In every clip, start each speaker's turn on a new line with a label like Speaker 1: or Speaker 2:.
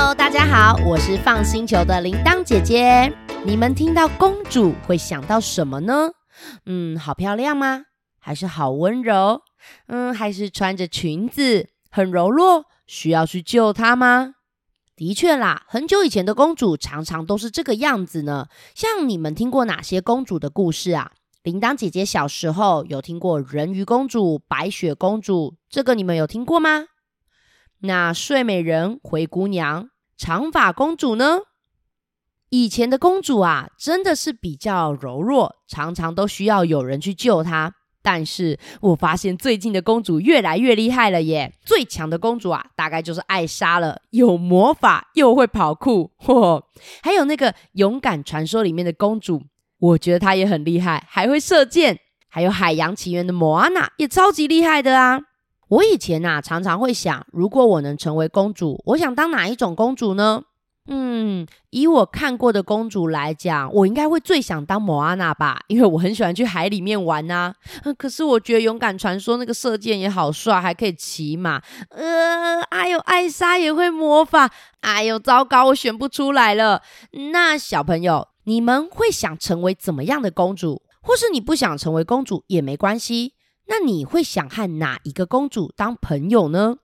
Speaker 1: Hello，大家好，我是放星球的铃铛姐姐。你们听到公主会想到什么呢？嗯，好漂亮吗？还是好温柔？嗯，还是穿着裙子很柔弱，需要去救她吗？的确啦，很久以前的公主常常都是这个样子呢。像你们听过哪些公主的故事啊？铃铛姐姐小时候有听过人鱼公主、白雪公主，这个你们有听过吗？那睡美人、灰姑娘、长发公主呢？以前的公主啊，真的是比较柔弱，常常都需要有人去救她。但是我发现最近的公主越来越厉害了耶！最强的公主啊，大概就是艾莎了，有魔法又会跑酷，嚯！还有那个勇敢传说里面的公主，我觉得她也很厉害，还会射箭。还有海洋奇缘的莫阿娜也超级厉害的啊！我以前啊，常常会想，如果我能成为公主，我想当哪一种公主呢？嗯，以我看过的公主来讲，我应该会最想当莫阿娜吧，因为我很喜欢去海里面玩呐、可是我觉得勇敢传说那个射箭也好帅，还可以骑马。呃，哎呦，艾莎也会魔法。哎呦，糟糕，我选不出来了。那小朋友，你们会想成为怎么样的公主？或是你不想成为公主也没关系。那你会想和哪一个公主当朋友呢？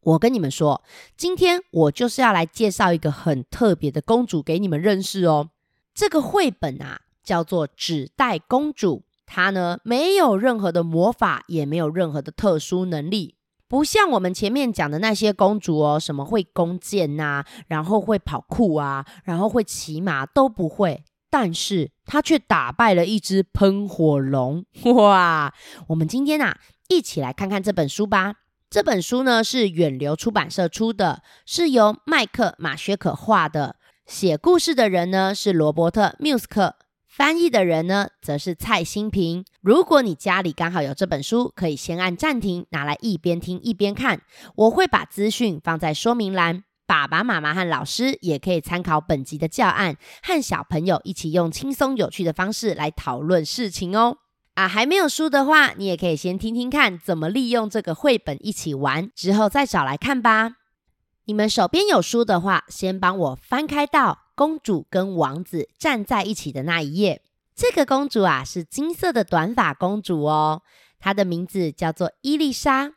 Speaker 1: 我跟你们说，今天我就是要来介绍一个很特别的公主给你们认识哦。这个绘本啊，叫做《纸袋公主》，她呢没有任何的魔法，也没有任何的特殊能力，不像我们前面讲的那些公主哦，什么会弓箭呐，然后会跑酷啊，然后会骑马都不会。但是他却打败了一只喷火龙，哇！我们今天啊，一起来看看这本书吧。这本书呢是远流出版社出的，是由麦克马薛可画的。写故事的人呢是罗伯特缪斯克，翻译的人呢则是蔡新平。如果你家里刚好有这本书，可以先按暂停，拿来一边听一边看。我会把资讯放在说明栏。爸爸妈妈和老师也可以参考本集的教案，和小朋友一起用轻松有趣的方式来讨论事情哦。啊，还没有书的话，你也可以先听听看怎么利用这个绘本一起玩，之后再找来看吧。你们手边有书的话，先帮我翻开到公主跟王子站在一起的那一页。这个公主啊，是金色的短发公主哦，她的名字叫做伊丽莎。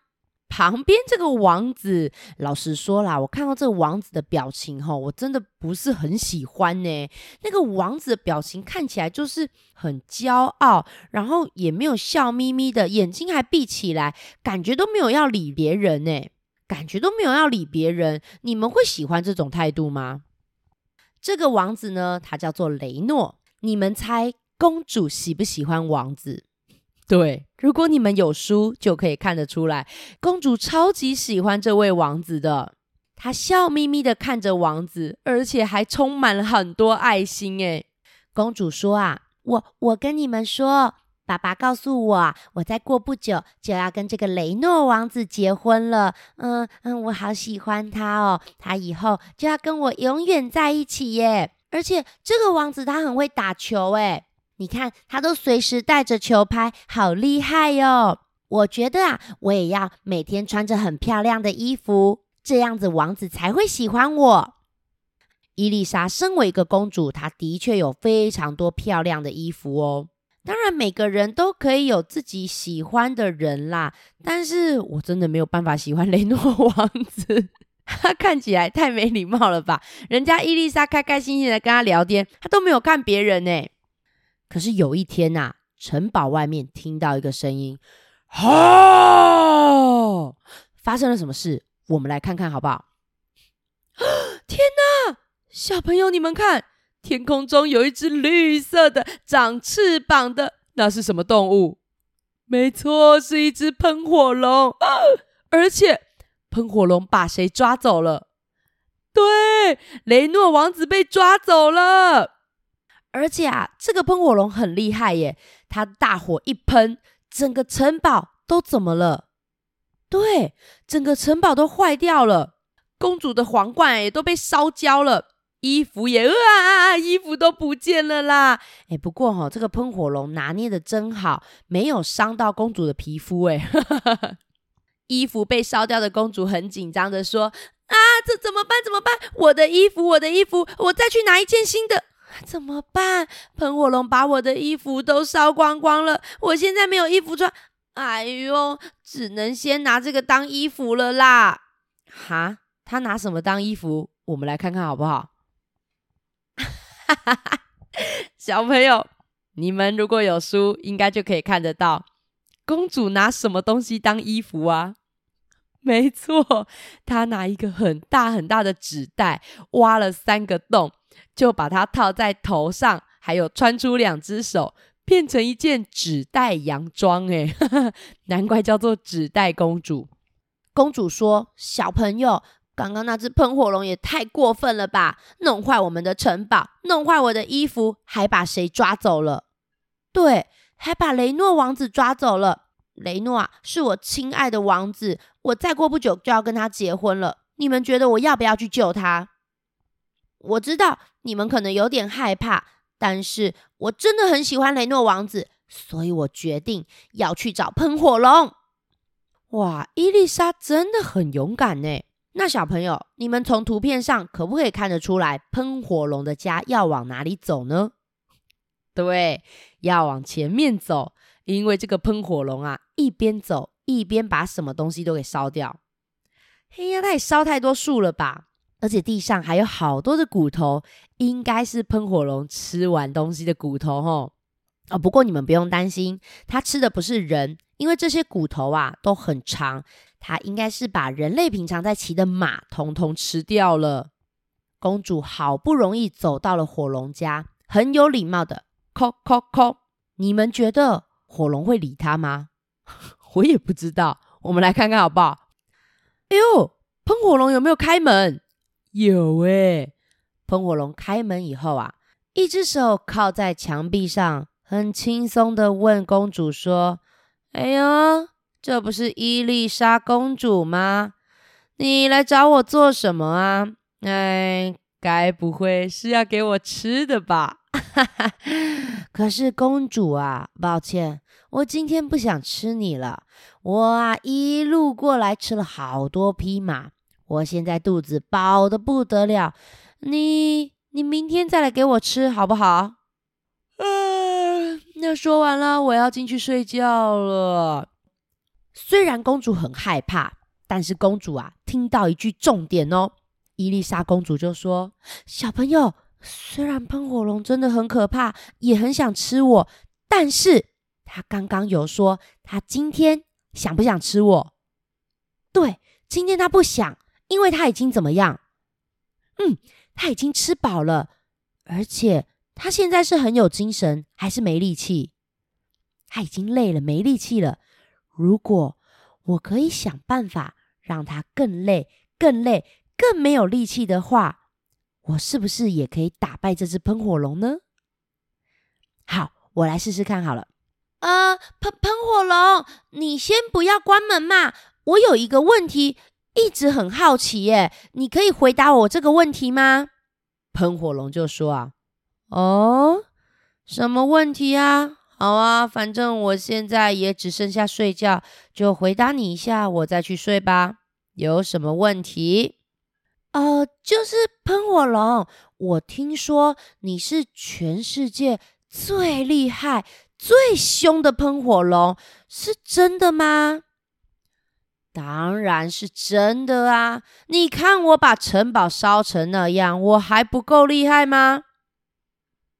Speaker 1: 旁边这个王子，老实说啦，我看到这个王子的表情齁，我真的不是很喜欢呢。那个王子的表情看起来就是很骄傲，然后也没有笑眯眯的，眼睛还闭起来，感觉都没有要理别人呢，感觉都没有要理别人。你们会喜欢这种态度吗？这个王子呢，他叫做雷诺。你们猜公主喜不喜欢王子？对，如果你们有书，就可以看得出来，公主超级喜欢这位王子的。她笑眯眯的看着王子，而且还充满了很多爱心。诶，公主说啊，我我跟你们说，爸爸告诉我，我再过不久就要跟这个雷诺王子结婚了。嗯嗯，我好喜欢他哦，他以后就要跟我永远在一起耶。而且这个王子他很会打球，诶。你看，他都随时带着球拍，好厉害哟！我觉得啊，我也要每天穿着很漂亮的衣服，这样子王子才会喜欢我。伊丽莎身为一个公主，她的确有非常多漂亮的衣服哦。当然，每个人都可以有自己喜欢的人啦，但是我真的没有办法喜欢雷诺王子，他看起来太没礼貌了吧？人家伊丽莎开开心心的跟他聊天，他都没有看别人呢。可是有一天呐、城堡外面听到一个声音，哈！发生了什么事？我们来看看好不好？天哪！小朋友，你们看，天空中有一只绿色的、长翅膀的，那是什么动物？没错，是一只喷火龙。啊，而且喷火龙把谁抓走了？对，雷诺王子被抓走了。而且啊，这个喷火龙很厉害耶！它大火一喷，整个城堡都怎么了？对，整个城堡都坏掉了。公主的皇冠也都被烧焦了，衣服也啊，衣服都不见了啦！哎，不过哈、哦，这个喷火龙拿捏的真好，没有伤到公主的皮肤。哎，衣服被烧掉的公主很紧张的说：“啊，这怎么办？怎么办？我的衣服，我的衣服，我再去拿一件新的。怎么办？喷火龙把我的衣服都烧光光了，我现在没有衣服穿。哎呦，只能先拿这个当衣服了啦！哈。”他拿什么当衣服？我们来看看好不好？哈 哈小朋友，你们如果有书，应该就可以看得到，公主拿什么东西当衣服啊？没错，她拿一个很大很大的纸袋，挖了三个洞，就把它套在头上，还有穿出两只手，变成一件纸袋洋装。哎，难怪叫做纸袋公主。公主说：“小朋友。”刚刚那只喷火龙也太过分了吧！弄坏我们的城堡，弄坏我的衣服，还把谁抓走了？对，还把雷诺王子抓走了。雷诺啊，是我亲爱的王子，我再过不久就要跟他结婚了。你们觉得我要不要去救他？我知道你们可能有点害怕，但是我真的很喜欢雷诺王子，所以我决定要去找喷火龙。哇，伊丽莎真的很勇敢呢。那小朋友，你们从图片上可不可以看得出来，喷火龙的家要往哪里走呢？对，要往前面走，因为这个喷火龙啊，一边走一边把什么东西都给烧掉。嘿呀，它也烧太多树了吧？而且地上还有好多的骨头，应该是喷火龙吃完东西的骨头吼。哦，不过你们不用担心，它吃的不是人，因为这些骨头啊都很长。它应该是把人类平常在骑的马统统吃掉了。公主好不容易走到了火龙家，很有礼貌的叩叩叩。你们觉得火龙会理他吗？我也不知道，我们来看看好不好？哎呦，喷火龙有没有开门？有哎。喷火龙开门以后啊，一只手靠在墙壁上，很轻松的问公主说：“哎呦。”这不是伊丽莎公主吗？你来找我做什么啊？哎，该不会是要给我吃的吧？可是公主啊，抱歉，我今天不想吃你了。我啊，一路过来吃了好多匹马，我现在肚子饱得不得了。你，你明天再来给我吃好不好？嗯，那说完了，我要进去睡觉了。虽然公主很害怕，但是公主啊，听到一句重点哦。伊丽莎公主就说：“小朋友，虽然喷火龙真的很可怕，也很想吃我，但是他刚刚有说他今天想不想吃我？对，今天他不想，因为他已经怎么样？嗯，他已经吃饱了，而且他现在是很有精神，还是没力气？他已经累了，没力气了。”如果我可以想办法让他更累、更累、更没有力气的话，我是不是也可以打败这只喷火龙呢？好，我来试试看好了。呃，喷喷火龙，你先不要关门嘛。我有一个问题一直很好奇耶，你可以回答我这个问题吗？喷火龙就说啊，哦，什么问题啊？好啊，反正我现在也只剩下睡觉，就回答你一下，我再去睡吧。有什么问题？呃，就是喷火龙，我听说你是全世界最厉害、最凶的喷火龙，是真的吗？当然是真的啊！你看我把城堡烧成那样，我还不够厉害吗？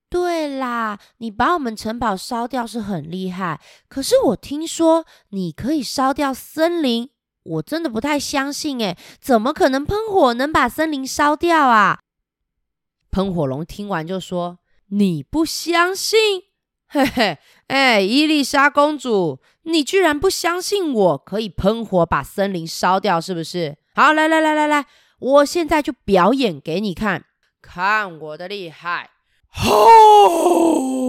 Speaker 1: 对啦，你把我们城堡烧掉是很厉害，可是我听说你可以烧掉森林，我真的不太相信诶，怎么可能喷火能把森林烧掉啊？喷火龙听完就说：“你不相信？嘿嘿，哎，伊丽莎公主，你居然不相信我可以喷火把森林烧掉，是不是？好，来来来来来，我现在就表演给你看，看我的厉害！轰！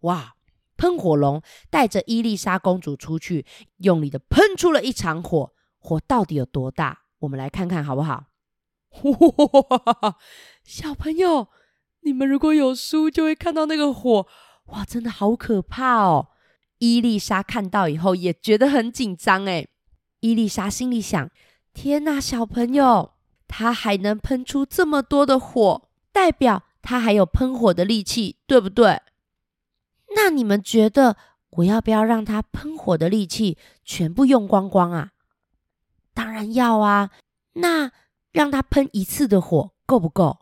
Speaker 1: 哇！喷火龙带着伊丽莎公主出去，用力的喷出了一场火，火到底有多大？我们来看看好不好？哇，小朋友，你们如果有书，就会看到那个火，哇，真的好可怕哦！伊丽莎看到以后也觉得很紧张诶。伊丽莎心里想：天哪，小朋友，他还能喷出这么多的火，代表他还有喷火的力气，对不对？那你们觉得我要不要让他喷火的力气全部用光光啊？当然要啊！那让他喷一次的火够不够？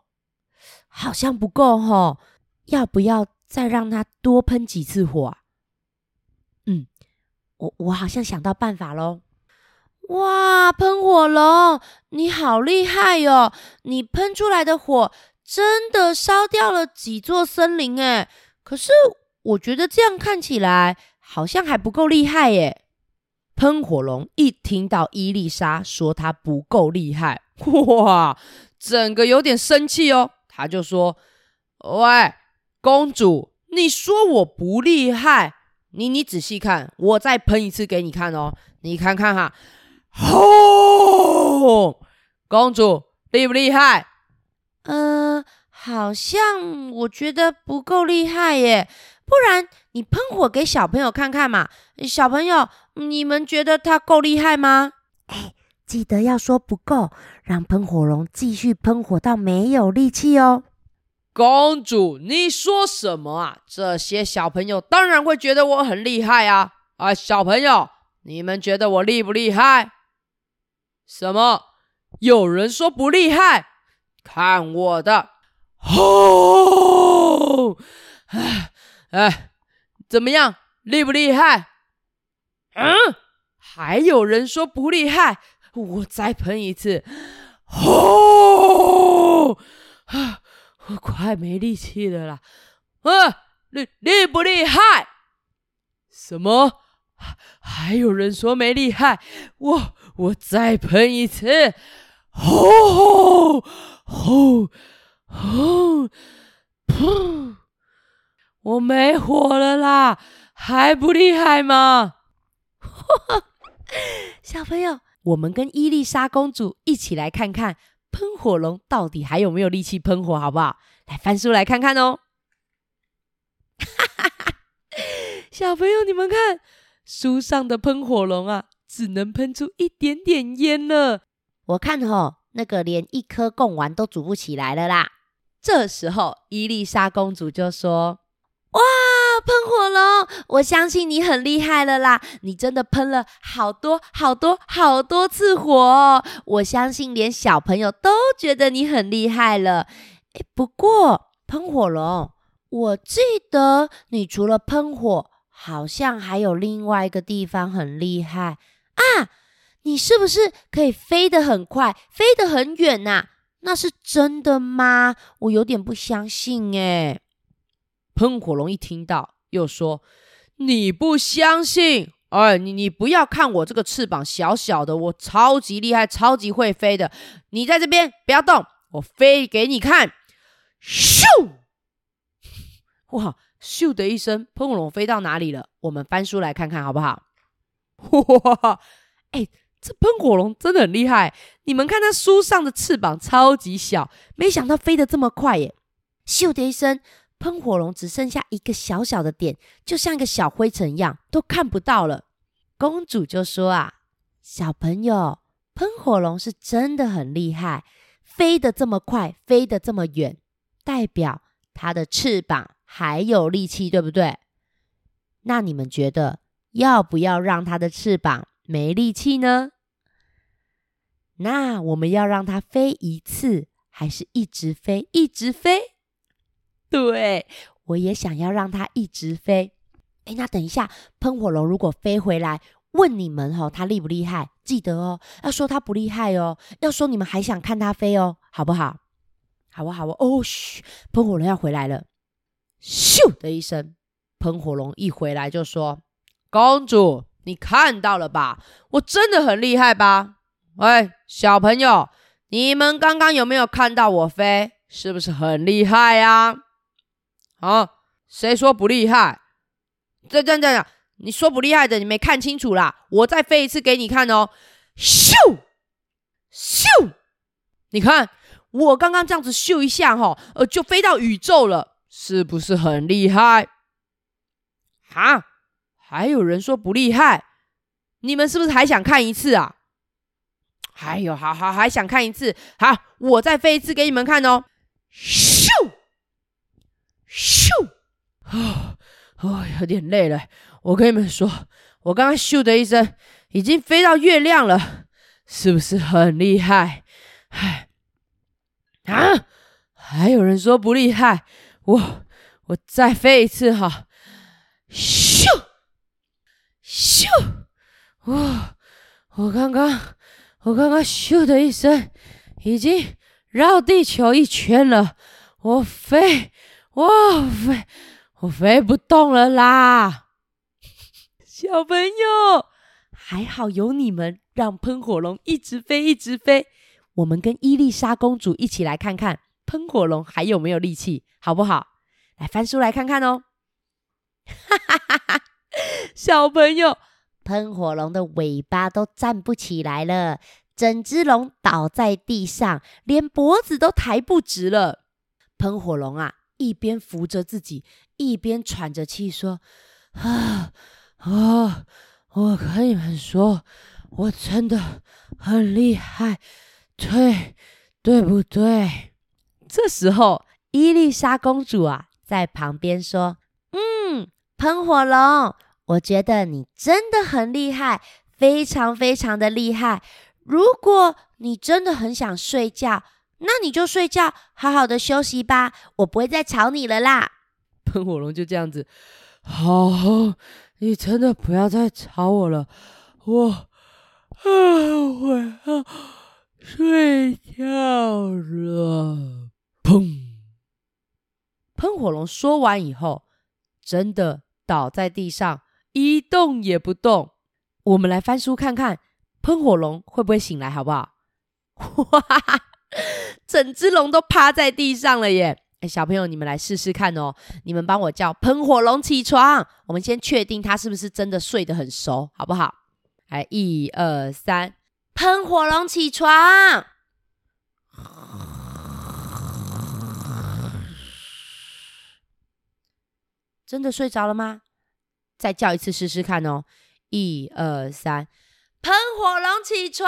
Speaker 1: 好像不够吼，要不要再让他多喷几次火啊？我我好像想到办法喽！哇，喷火龙，你好厉害哟！你喷出来的火真的烧掉了几座森林诶，可是。我觉得这样看起来好像还不够厉害耶。喷火龙一听到伊丽莎说她不够厉害，哇，整个有点生气哦。他就说：“喂，公主，你说我不厉害？你你仔细看，我再喷一次给你看哦。你看看哈，吼，公主厉不厉害？嗯、呃，好像我觉得不够厉害耶。”不然你喷火给小朋友看看嘛？小朋友，你们觉得他够厉害吗？哎，记得要说不够，让喷火龙继续喷火到没有力气哦。公主，你说什么啊？这些小朋友当然会觉得我很厉害啊！啊，小朋友，你们觉得我厉不厉害？什么？有人说不厉害？看我的！吼！哎。哎，怎么样，厉不厉害？嗯，还有人说不厉害，我再喷一次。吼！啊，我 快没力气了啦！啊，厉厉不厉害？什么？还有人说没厉害，我我再喷一次。吼！吼！吼！噗！我没火了啦，还不厉害吗？小朋友，我们跟伊丽莎公主一起来看看喷火龙到底还有没有力气喷火，好不好？来翻书来看看哦。小朋友，你们看书上的喷火龙啊，只能喷出一点点烟了。我看吼，那个连一颗贡丸都煮不起来了啦。这时候，伊丽莎公主就说。哇，喷火龙！我相信你很厉害了啦，你真的喷了好多好多好多次火哦，我相信连小朋友都觉得你很厉害了。诶，不过喷火龙，我记得你除了喷火，好像还有另外一个地方很厉害啊！你是不是可以飞得很快，飞得很远呐？那是真的吗？我有点不相信诶。喷火龙一听到，又说：“你不相信？哎，你你不要看我这个翅膀小小的，我超级厉害，超级会飞的。你在这边不要动，我飞给你看。”咻！哇！咻的一声，喷火龙飞到哪里了？我们翻书来看看好不好？哇！哎，这喷火龙真的很厉害。你们看它书上的翅膀超级小，没想到飞得这么快耶！咻的一声。喷火龙只剩下一个小小的点，就像一个小灰尘一样，都看不到了。公主就说：“啊，小朋友，喷火龙是真的很厉害，飞得这么快，飞得这么远，代表它的翅膀还有力气，对不对？那你们觉得要不要让它的翅膀没力气呢？那我们要让它飞一次，还是一直飞，一直飞？”对，我也想要让它一直飞。诶，那等一下，喷火龙如果飞回来问你们哦，它厉不厉害？记得哦，要说它不厉害哦，要说你们还想看它飞哦，好不好？好啊，好。哦，嘘，喷火龙要回来了。咻的一声，喷火龙一回来就说：“公主，你看到了吧？我真的很厉害吧？喂，小朋友，你们刚刚有没有看到我飞？是不是很厉害呀？啊，啊谁说不厉害？这这这样，你说不厉害的，你没看清楚啦！我再飞一次给你看哦。咻咻，你看我刚刚这样子咻一下，哈，呃，就飞到宇宙了。”是不是很厉害？哈，还有人说不厉害，你们是不是还想看一次啊？还有，好好还想看一次，好，我再飞一次给你们看哦。咻咻，啊，哦，有点累了。我跟你们说，我刚刚咻的一声，已经飞到月亮了，是不是很厉害？唉，啊，还有人说不厉害。我我再飞一次哈，咻咻，哇！我刚刚我刚刚咻的一声，已经绕地球一圈了。我飞，我飞，我飞不动了啦！小朋友，还好有你们，让喷火龙一直飞，一直飞。我们跟伊丽莎公主一起来看看。喷火龙还有没有力气？好不好？来翻书来看看哦。哈哈哈哈！小朋友，喷火龙的尾巴都站不起来了，整只龙倒在地上，连脖子都抬不直了。喷火龙啊，一边扶着自己，一边喘着气说：“啊啊！我跟你们说，我真的很厉害，对对不对？”这时候，伊丽莎公主啊，在旁边说：“嗯，喷火龙，我觉得你真的很厉害，非常非常的厉害。如果你真的很想睡觉，那你就睡觉，好好的休息吧，我不会再吵你了啦。”喷火龙就这样子，好，你真的不要再吵我了，我啊，我要睡觉了。砰！喷火龙说完以后，真的倒在地上，一动也不动。我们来翻书看看，喷火龙会不会醒来，好不好？哇，整只龙都趴在地上了耶！哎，小朋友，你们来试试看哦。你们帮我叫喷火龙起床。我们先确定它是不是真的睡得很熟，好不好？来，一二三，喷火龙起床。真的睡着了吗？再叫一次试试看哦！一二三，喷火龙起床！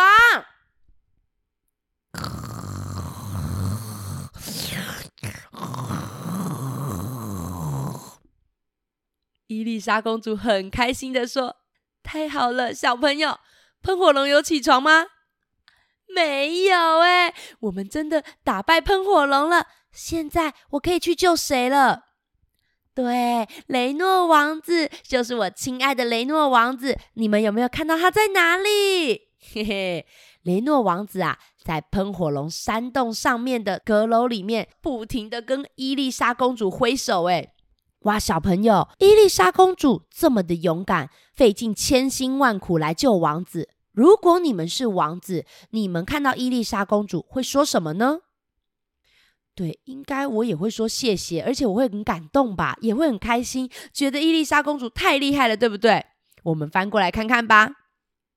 Speaker 1: 伊丽莎公主很开心的说：“太好了，小朋友，喷火龙有起床吗？没有哎，我们真的打败喷火龙了。现在我可以去救谁了？”对，雷诺王子就是我亲爱的雷诺王子，你们有没有看到他在哪里？嘿嘿，雷诺王子啊，在喷火龙山洞上面的阁楼里面，不停地跟伊丽莎公主挥手。哎，哇，小朋友，伊丽莎公主这么的勇敢，费尽千辛万苦来救王子。如果你们是王子，你们看到伊丽莎公主会说什么呢？对，应该我也会说谢谢，而且我会很感动吧，也会很开心，觉得伊丽莎公主太厉害了，对不对？我们翻过来看看吧。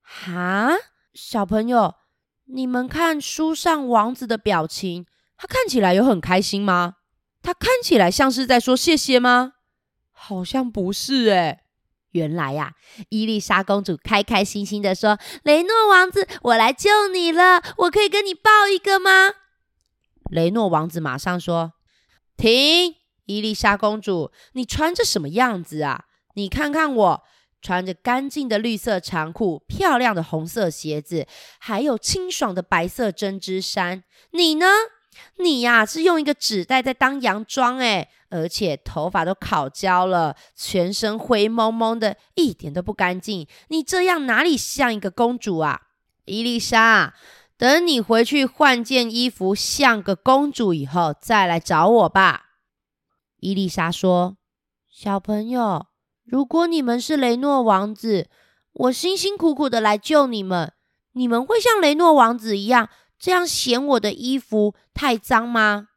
Speaker 1: 哈，小朋友，你们看书上王子的表情，他看起来有很开心吗？他看起来像是在说谢谢吗？好像不是诶。原来呀，伊丽莎公主开开心心的说：“雷诺王子，我来救你了，我可以跟你抱一个吗？”雷诺王子马上说：“停！伊丽莎公主，你穿着什么样子啊？你看看我，穿着干净的绿色长裤，漂亮的红色鞋子，还有清爽的白色针织衫。你呢？你呀，是用一个纸袋在当洋装，诶，而且头发都烤焦了，全身灰蒙蒙的，一点都不干净。你这样哪里像一个公主啊？伊丽莎。”等你回去换件衣服，像个公主以后，再来找我吧。”伊丽莎说：“小朋友，如果你们是雷诺王子，我辛辛苦苦的来救你们，你们会像雷诺王子一样，这样嫌我的衣服太脏吗？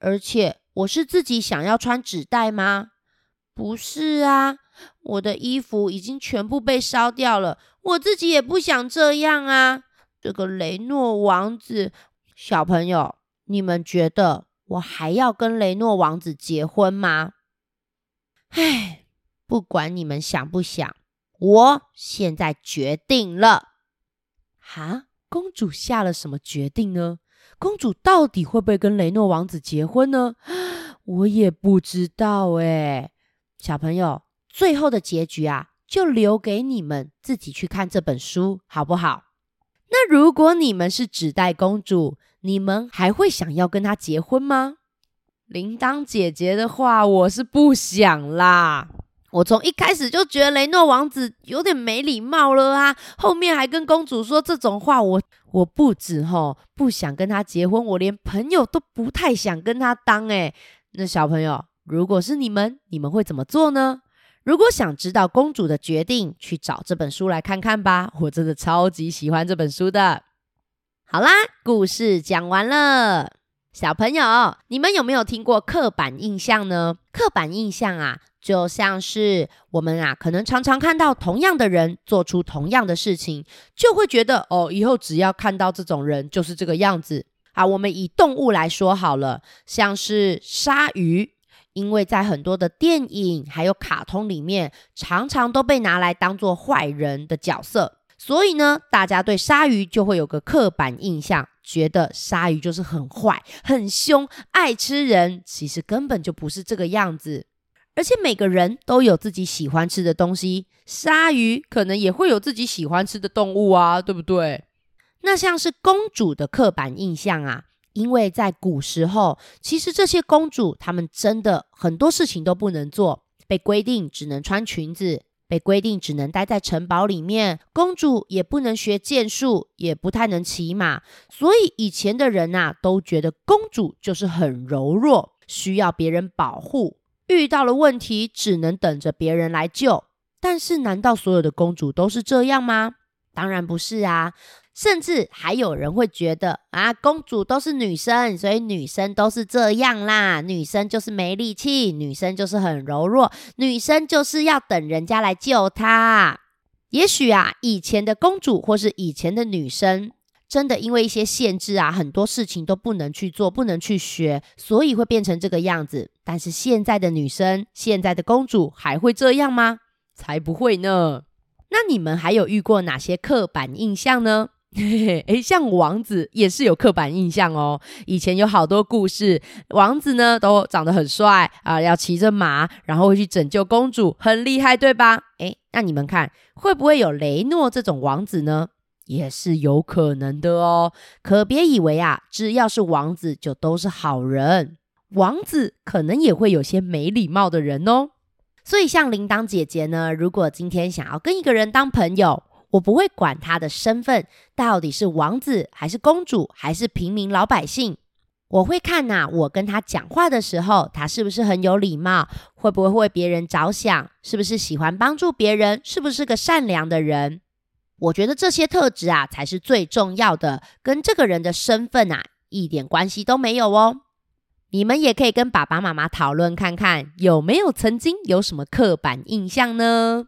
Speaker 1: 而且，我是自己想要穿纸袋吗？不是啊，我的衣服已经全部被烧掉了，我自己也不想这样啊。这个雷诺王子，小朋友，你们觉得我还要跟雷诺王子结婚吗？唉，不管你们想不想，我现在决定了。哈，公主下了什么决定呢？公主到底会不会跟雷诺王子结婚呢？我也不知道哎。小朋友，最后的结局啊，就留给你们自己去看这本书，好不好？那如果你们是纸袋公主，你们还会想要跟他结婚吗？铃铛姐姐的话，我是不想啦。我从一开始就觉得雷诺王子有点没礼貌了啊！后面还跟公主说这种话，我我不止吼不想跟他结婚，我连朋友都不太想跟他当诶。那小朋友，如果是你们，你们会怎么做呢？如果想知道公主的决定，去找这本书来看看吧。我真的超级喜欢这本书的。好啦，故事讲完了。小朋友，你们有没有听过刻板印象呢？刻板印象啊。就像是我们啊，可能常常看到同样的人做出同样的事情，就会觉得哦，以后只要看到这种人就是这个样子。好，我们以动物来说好了，像是鲨鱼，因为在很多的电影还有卡通里面，常常都被拿来当做坏人的角色，所以呢，大家对鲨鱼就会有个刻板印象，觉得鲨鱼就是很坏、很凶、爱吃人，其实根本就不是这个样子。而且每个人都有自己喜欢吃的东西，鲨鱼可能也会有自己喜欢吃的动物啊，对不对？那像是公主的刻板印象啊，因为在古时候，其实这些公主她们真的很多事情都不能做，被规定只能穿裙子，被规定只能待在城堡里面，公主也不能学剑术，也不太能骑马，所以以前的人啊，都觉得公主就是很柔弱，需要别人保护。遇到了问题，只能等着别人来救。但是，难道所有的公主都是这样吗？当然不是啊！甚至还有人会觉得啊，公主都是女生，所以女生都是这样啦。女生就是没力气，女生就是很柔弱，女生就是要等人家来救她。也许啊，以前的公主或是以前的女生。真的因为一些限制啊，很多事情都不能去做，不能去学，所以会变成这个样子。但是现在的女生，现在的公主还会这样吗？才不会呢！那你们还有遇过哪些刻板印象呢？嘿嘿，诶，像王子也是有刻板印象哦。以前有好多故事，王子呢都长得很帅啊，要骑着马，然后会去拯救公主，很厉害，对吧？诶，那你们看会不会有雷诺这种王子呢？也是有可能的哦，可别以为啊，只要是王子就都是好人，王子可能也会有些没礼貌的人哦。所以像铃铛姐姐呢，如果今天想要跟一个人当朋友，我不会管他的身份到底是王子还是公主还是平民老百姓，我会看呐，我跟他讲话的时候，他是不是很有礼貌，会不会为别人着想，是不是喜欢帮助别人，是不是个善良的人。我觉得这些特质啊，才是最重要的，跟这个人的身份啊，一点关系都没有哦。你们也可以跟爸爸妈妈讨论看看，有没有曾经有什么刻板印象呢？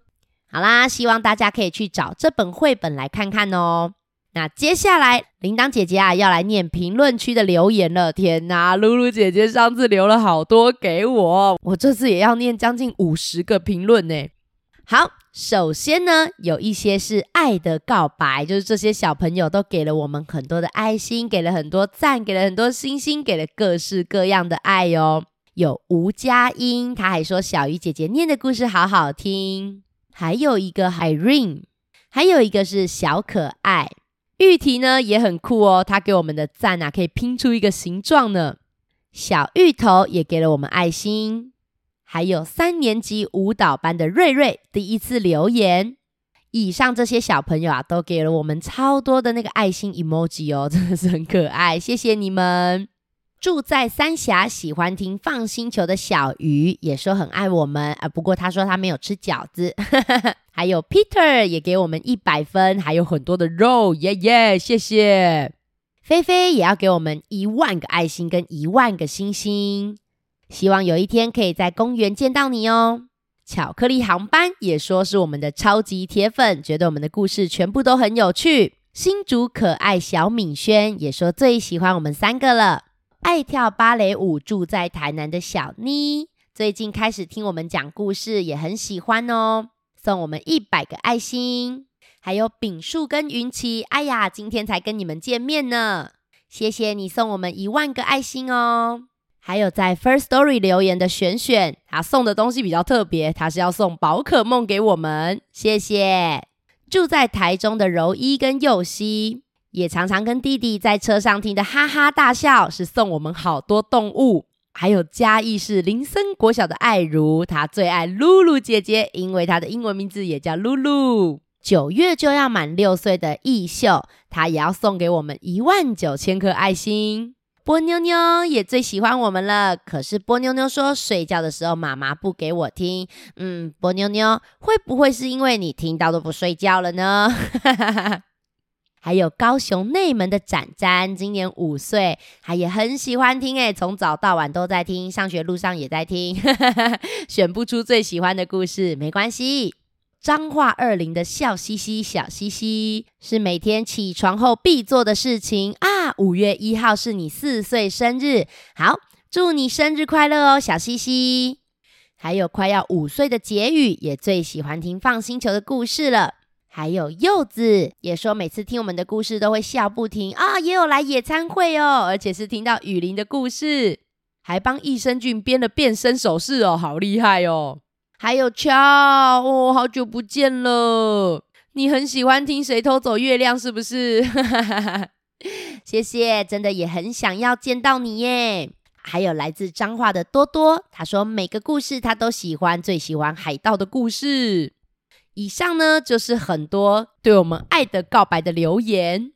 Speaker 1: 好啦，希望大家可以去找这本绘本来看看哦。那接下来，铃铛姐姐啊，要来念评论区的留言了。天哪，露露姐姐上次留了好多给我，我这次也要念将近五十个评论呢。好。首先呢，有一些是爱的告白，就是这些小朋友都给了我们很多的爱心，给了很多赞，给了很多星星，给了各式各样的爱哟。有吴佳音，他还说小鱼姐姐念的故事好好听。还有一个 Irene，还有一个是小可爱。玉提呢也很酷哦，他给我们的赞啊，可以拼出一个形状呢。小芋头也给了我们爱心。还有三年级舞蹈班的瑞瑞第一次留言，以上这些小朋友啊，都给了我们超多的那个爱心 emoji 哦，真的是很可爱，谢谢你们。住在三峡，喜欢听放星球的小鱼也说很爱我们啊，不过他说他没有吃饺子。还有 Peter 也给我们一百分，还有很多的肉，耶耶，谢谢。菲菲也要给我们一万个爱心跟一万个星星，希望有一天可以在公园见到你哦。巧克力航班也说是我们的超级铁粉，觉得我们的故事全部都很有趣。新竹可爱小敏轩也说最喜欢我们三个了。爱跳芭蕾舞住在台南的小妮，最近开始听我们讲故事，也很喜欢哦，送我们一百个爱心。还有炳树跟云奇，哎呀，今天才跟你们见面呢，谢谢你送我们一万个爱心哦。还有在 First Story 留言的选选，他送的东西比较特别，他是要送宝可梦给我们，谢谢。住在台中的柔一跟佑熙，也常常跟弟弟在车上听的哈哈大笑，是送我们好多动物。还有嘉义市林森国小的爱如，他最爱露露姐姐，因为他的英文名字也叫露露。九月就要满六岁的艺秀，他也要送给我们一万九千颗爱心。波妞妞也最喜欢我们了，可是波妞妞说睡觉的时候妈妈不给我听。嗯，波妞妞会不会是因为你听到都不睡觉了呢？还有高雄内门的展展，今年五岁，他也很喜欢听诶，从早到晚都在听，上学路上也在听，选不出最喜欢的故事没关系。彰化二林的笑嘻嘻小嘻嘻是每天起床后必做的事情啊！五月一号是你四岁生日，好，祝你生日快乐哦，小西西。还有快要五岁的杰宇也最喜欢听放星球的故事了。还有柚子也说每次听我们的故事都会笑不停啊，也有来野餐会哦，而且是听到雨林的故事，还帮益生菌编了变身手势哦，好厉害哦。还有乔哦，好久不见了！你很喜欢听《谁偷走月亮》是不是？谢谢，真的也很想要见到你耶。还有来自彰化的多多，他说每个故事他都喜欢，最喜欢海盗的故事。以上呢，就是很多对我们爱的告白的留言。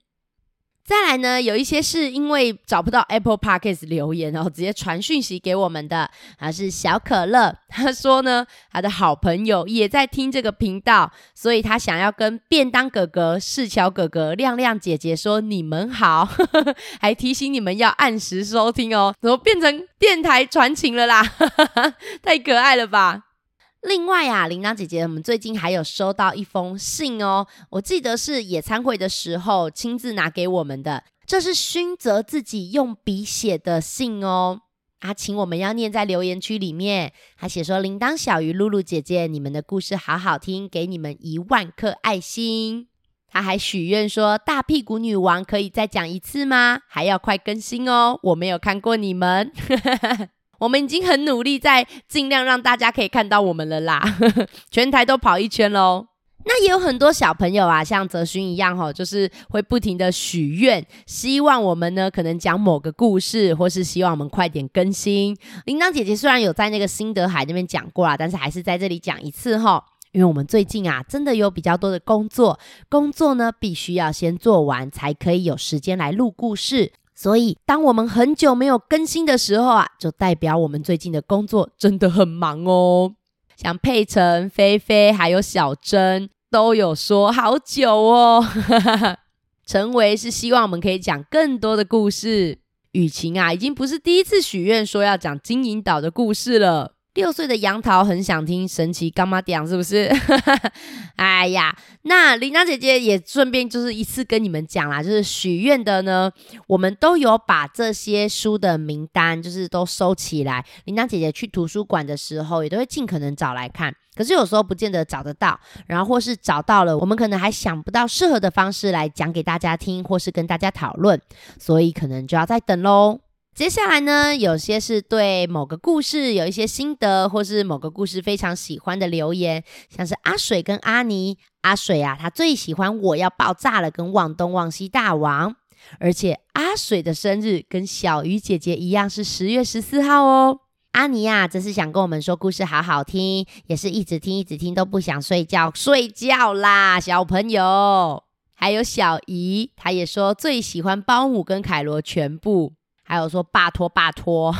Speaker 1: 再来呢，有一些是因为找不到 Apple Podcast 留言，然后直接传讯息给我们的，啊是小可乐。他说呢，他的好朋友也在听这个频道，所以他想要跟便当哥哥、世乔哥哥、亮亮姐姐说你们好，还提醒你们要按时收听哦。怎么变成电台传情了啦？太可爱了吧！另外啊，铃铛姐姐，我们最近还有收到一封信哦，我记得是野餐会的时候亲自拿给我们的，这是勋泽自己用笔写的信哦，啊请我们要念在留言区里面，他写说：铃铛小鱼、露露姐姐，你们的故事好好听，给你们一万颗爱心。他还许愿说，大屁股女王可以再讲一次吗？还要快更新哦，我没有看过你们。我们已经很努力，在尽量让大家可以看到我们了啦，全台都跑一圈喽。那也有很多小朋友啊，像泽勋一样哈，就是会不停的许愿，希望我们呢可能讲某个故事，或是希望我们快点更新。铃铛姐姐虽然有在那个新德海那边讲过啦，但是还是在这里讲一次哈，因为我们最近啊真的有比较多的工作，工作呢必须要先做完，才可以有时间来录故事。所以，当我们很久没有更新的时候啊，就代表我们最近的工作真的很忙哦。像佩晨、菲菲还有小珍都有说好久哦。陈维是希望我们可以讲更多的故事。雨晴啊，已经不是第一次许愿说要讲金银岛的故事了。六岁的杨桃很想听神奇干妈讲，是不是？哎呀，那铃铛姐姐也顺便就是一次跟你们讲啦，就是许愿的呢，我们都有把这些书的名单就是都收起来。铃铛姐姐去图书馆的时候，也都会尽可能找来看。可是有时候不见得找得到，然后或是找到了，我们可能还想不到适合的方式来讲给大家听，或是跟大家讨论，所以可能就要再等喽。接下来呢，有些是对某个故事有一些心得，或是某个故事非常喜欢的留言，像是阿水跟阿尼。阿水啊，他最喜欢我要爆炸了跟忘东忘西大王，而且阿水的生日跟小鱼姐姐一样是十月十四号哦。阿尼亚则是想跟我们说故事好好听，也是一直听一直听都不想睡觉，睡觉啦，小朋友。还有小姨，她也说最喜欢包姆跟凯罗全部，还有说拜托拜托，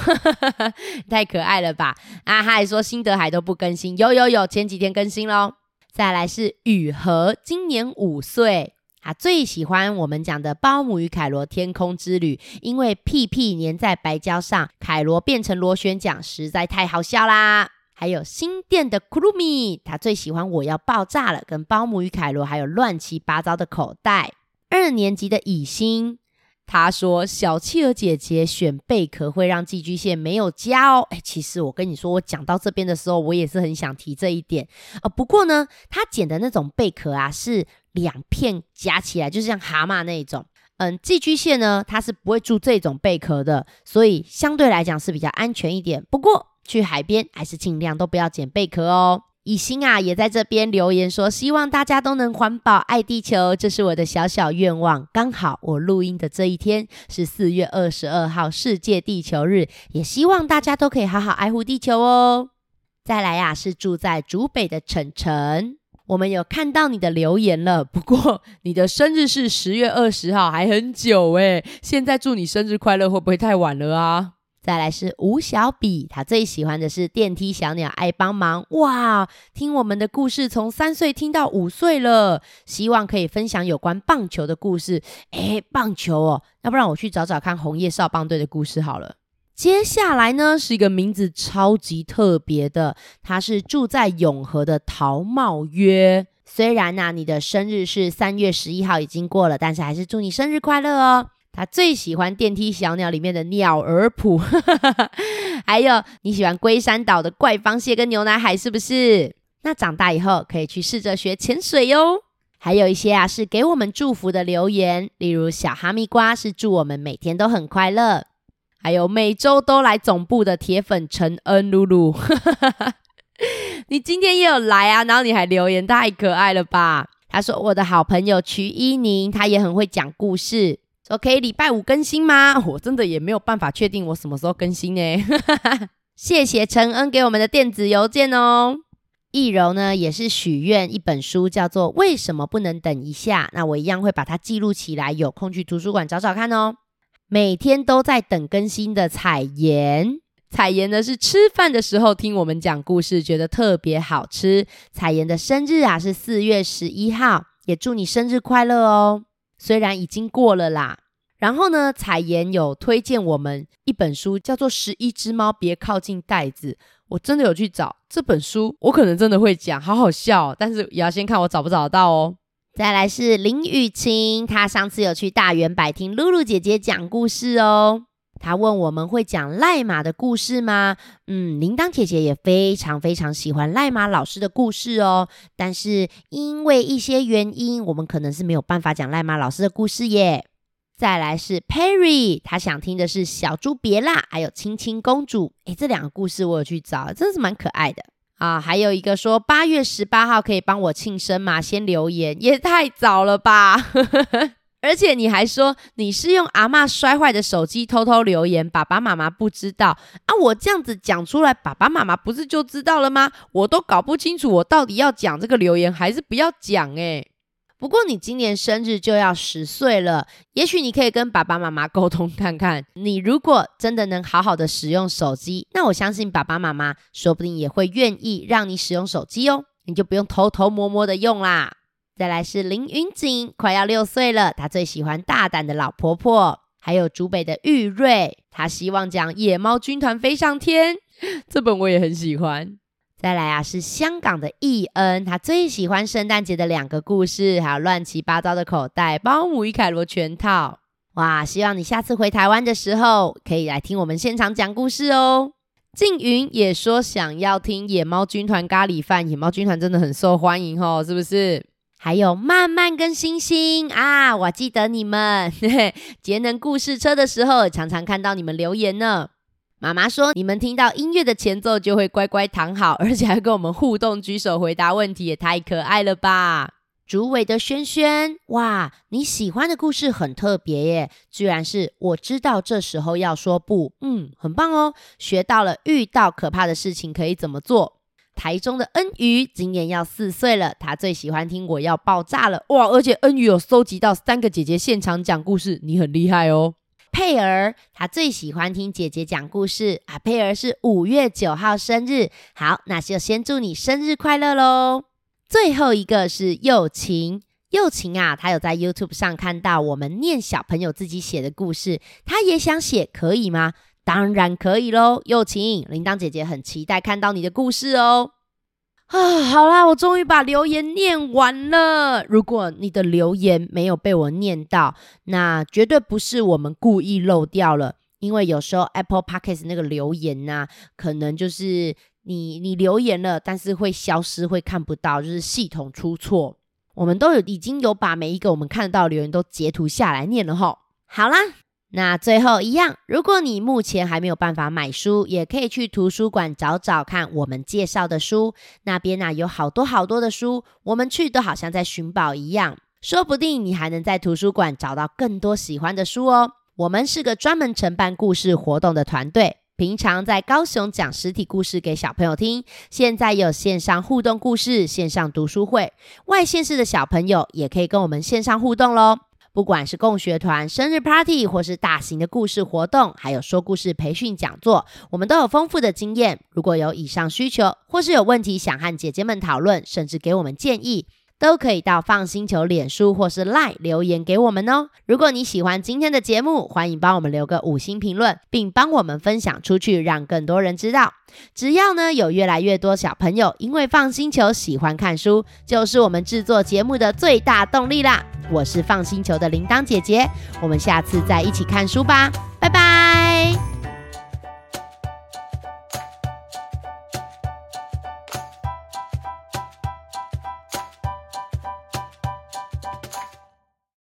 Speaker 1: 太可爱了吧？啊，他还说辛德海都不更新，有有有，前几天更新喽。再来是雨禾，今年五岁。他最喜欢我们讲的《包姆与凯罗天空之旅》，因为屁屁粘在白胶上，凯罗变成螺旋桨，实在太好笑啦！还有新店的库鲁米，他最喜欢我要爆炸了，跟包姆与凯罗还有乱七八糟的口袋。二年级的以心，他说小企鹅姐姐选贝壳会让寄居蟹没有家哦。哎，其实我跟你说，我讲到这边的时候，我也是很想提这一点啊、不过呢，他捡的那种贝壳啊是。两片夹起来就是像蛤蟆那一种，嗯，寄居蟹呢，它是不会住这种贝壳的，所以相对来讲是比较安全一点。不过去海边还是尽量都不要捡贝壳哦。以心啊也在这边留言说，希望大家都能环保爱地球，这是我的小小愿望。刚好我录音的这一天是四月二十二号世界地球日，也希望大家都可以好好爱护地球哦。再来呀、啊，是住在竹北的晨晨。我们有看到你的留言了，不过你的生日是十月二十号，还很久诶。现在祝你生日快乐，会不会太晚了啊？再来是吴小比，他最喜欢的是电梯小鸟爱帮忙。哇，听我们的故事从三岁听到五岁了，希望可以分享有关棒球的故事。诶，棒球哦，要不然我去找找看红叶少棒队的故事好了。接下来呢，是一个名字超级特别的，他是住在永和的陶茂约。虽然呢、你的生日是三月十一号已经过了，但是还是祝你生日快乐哦。他最喜欢电梯小鸟里面的鸟儿谱，还有你喜欢龟山岛的怪方蟹跟牛奶海，是不是？那长大以后可以去试着学潜水哟。还有一些啊，是给我们祝福的留言，例如小哈密瓜是祝我们每天都很快乐。还有每周都来总部的铁粉陈恩露露，你今天也有来啊？然后你还留言，太可爱了吧？他说我的好朋友瞿依宁，他也很会讲故事，OK，礼拜五更新吗？我真的也没有办法确定我什么时候更新呢。谢谢陈恩给我们的电子邮件哦。易柔呢也是许愿一本书，叫做《为什么不能等一下》，那我一样会把它记录起来，有空去图书馆找找看哦。每天都在等更新的彩妍，彩妍呢是吃饭的时候听我们讲故事，觉得特别好吃。彩妍的生日啊是四月十一号，也祝你生日快乐哦。虽然已经过了啦。然后呢，彩妍有推荐我们一本书，叫做《十一只猫别靠近袋子》。我真的有去找这本书，我可能真的会讲，好好笑，但是也要先看我找不找得到哦。再来是林雨晴，她上次有去大园百听露露姐姐讲故事哦。他问我们会讲赖马的故事吗？嗯，铃铛姐姐也非常非常喜欢赖马老师的故事哦。但是因为一些原因，我们可能是没有办法讲赖马老师的故事耶。再来是 Perry，他想听的是小猪别啦，还有青青公主。诶，这两个故事我有去找，真的是蛮可爱的。啊，还有一个说八月十八号可以帮我庆生吗？先留言也太早了吧！而且你还说你是用阿嬷摔坏的手机偷偷留言，爸爸妈妈不知道啊！我这样子讲出来，爸爸妈妈不是就知道了吗？我都搞不清楚我到底要讲这个留言还是不要讲诶。不过你今年生日就要十岁了，也许你可以跟爸爸妈妈沟通看看。你如果真的能好好的使用手机，那我相信爸爸妈妈说不定也会愿意让你使用手机哦。你就不用偷偷摸摸的用啦。再来是林云锦，快要六岁了，他最喜欢大胆的老婆婆，还有竹北的玉瑞，他希望讲野猫军团飞上天，这本我也很喜欢。再来啊，是香港的易恩，他最喜欢圣诞节的两个故事，还有乱七八糟的口袋、包姆与凯罗全套。哇，希望你下次回台湾的时候，可以来听我们现场讲故事哦。静云也说想要听野猫军团咖喱饭，野猫军团真的很受欢迎哦，是不是？还有慢慢跟星星啊，我记得你们 节能故事车的时候，常常看到你们留言呢。妈妈说：“你们听到音乐的前奏就会乖乖躺好，而且还跟我们互动、举手回答问题，也太可爱了吧！”竹尾的轩轩，哇，你喜欢的故事很特别耶，居然是我知道这时候要说不，嗯，很棒哦，学到了遇到可怕的事情可以怎么做。台中的恩瑜今年要四岁了，他最喜欢听我要爆炸了，哇，而且恩瑜有搜集到三个姐姐现场讲故事，你很厉害哦。佩儿，他最喜欢听姐姐讲故事啊，佩儿是五月九号生日，好，那就先祝你生日快乐喽。最后一个是幼晴，幼晴啊，他有在 YouTube 上看到我们念小朋友自己写的故事，他也想写，可以吗？当然可以喽，又晴，铃铛姐姐很期待看到你的故事哦。啊，好啦，我终于把留言念完了。如果你的留言没有被我念到，那绝对不是我们故意漏掉了，因为有时候 Apple Podcast 那个留言呐、可能就是。你你留言了，但是会消失，会看不到，就是系统出错。我们都有已经有把每一个我们看得到的留言都截图下来念了齁。好啦，那最后一样，如果你目前还没有办法买书，也可以去图书馆找找看我们介绍的书，那边呢、有好多好多的书，我们去都好像在寻宝一样，说不定你还能在图书馆找到更多喜欢的书哦。我们是个专门承办故事活动的团队。平常在高雄讲实体故事给小朋友听，现在有线上互动故事、线上读书会，外县市的小朋友也可以跟我们线上互动喽。不管是共学团、生日 party，或是大型的故事活动，还有说故事培训讲座，我们都有丰富的经验。如果有以上需求，或是有问题想和姐姐们讨论，甚至给我们建议。都可以到放星球脸书或是 lie 留言给我们哦。如果你喜欢今天的节目，欢迎帮我们留个五星评论，并帮我们分享出去，让更多人知道。只要呢有越来越多小朋友因为放星球喜欢看书，就是我们制作节目的最大动力啦。我是放星球的铃铛姐姐，我们下次再一起看书吧，拜拜。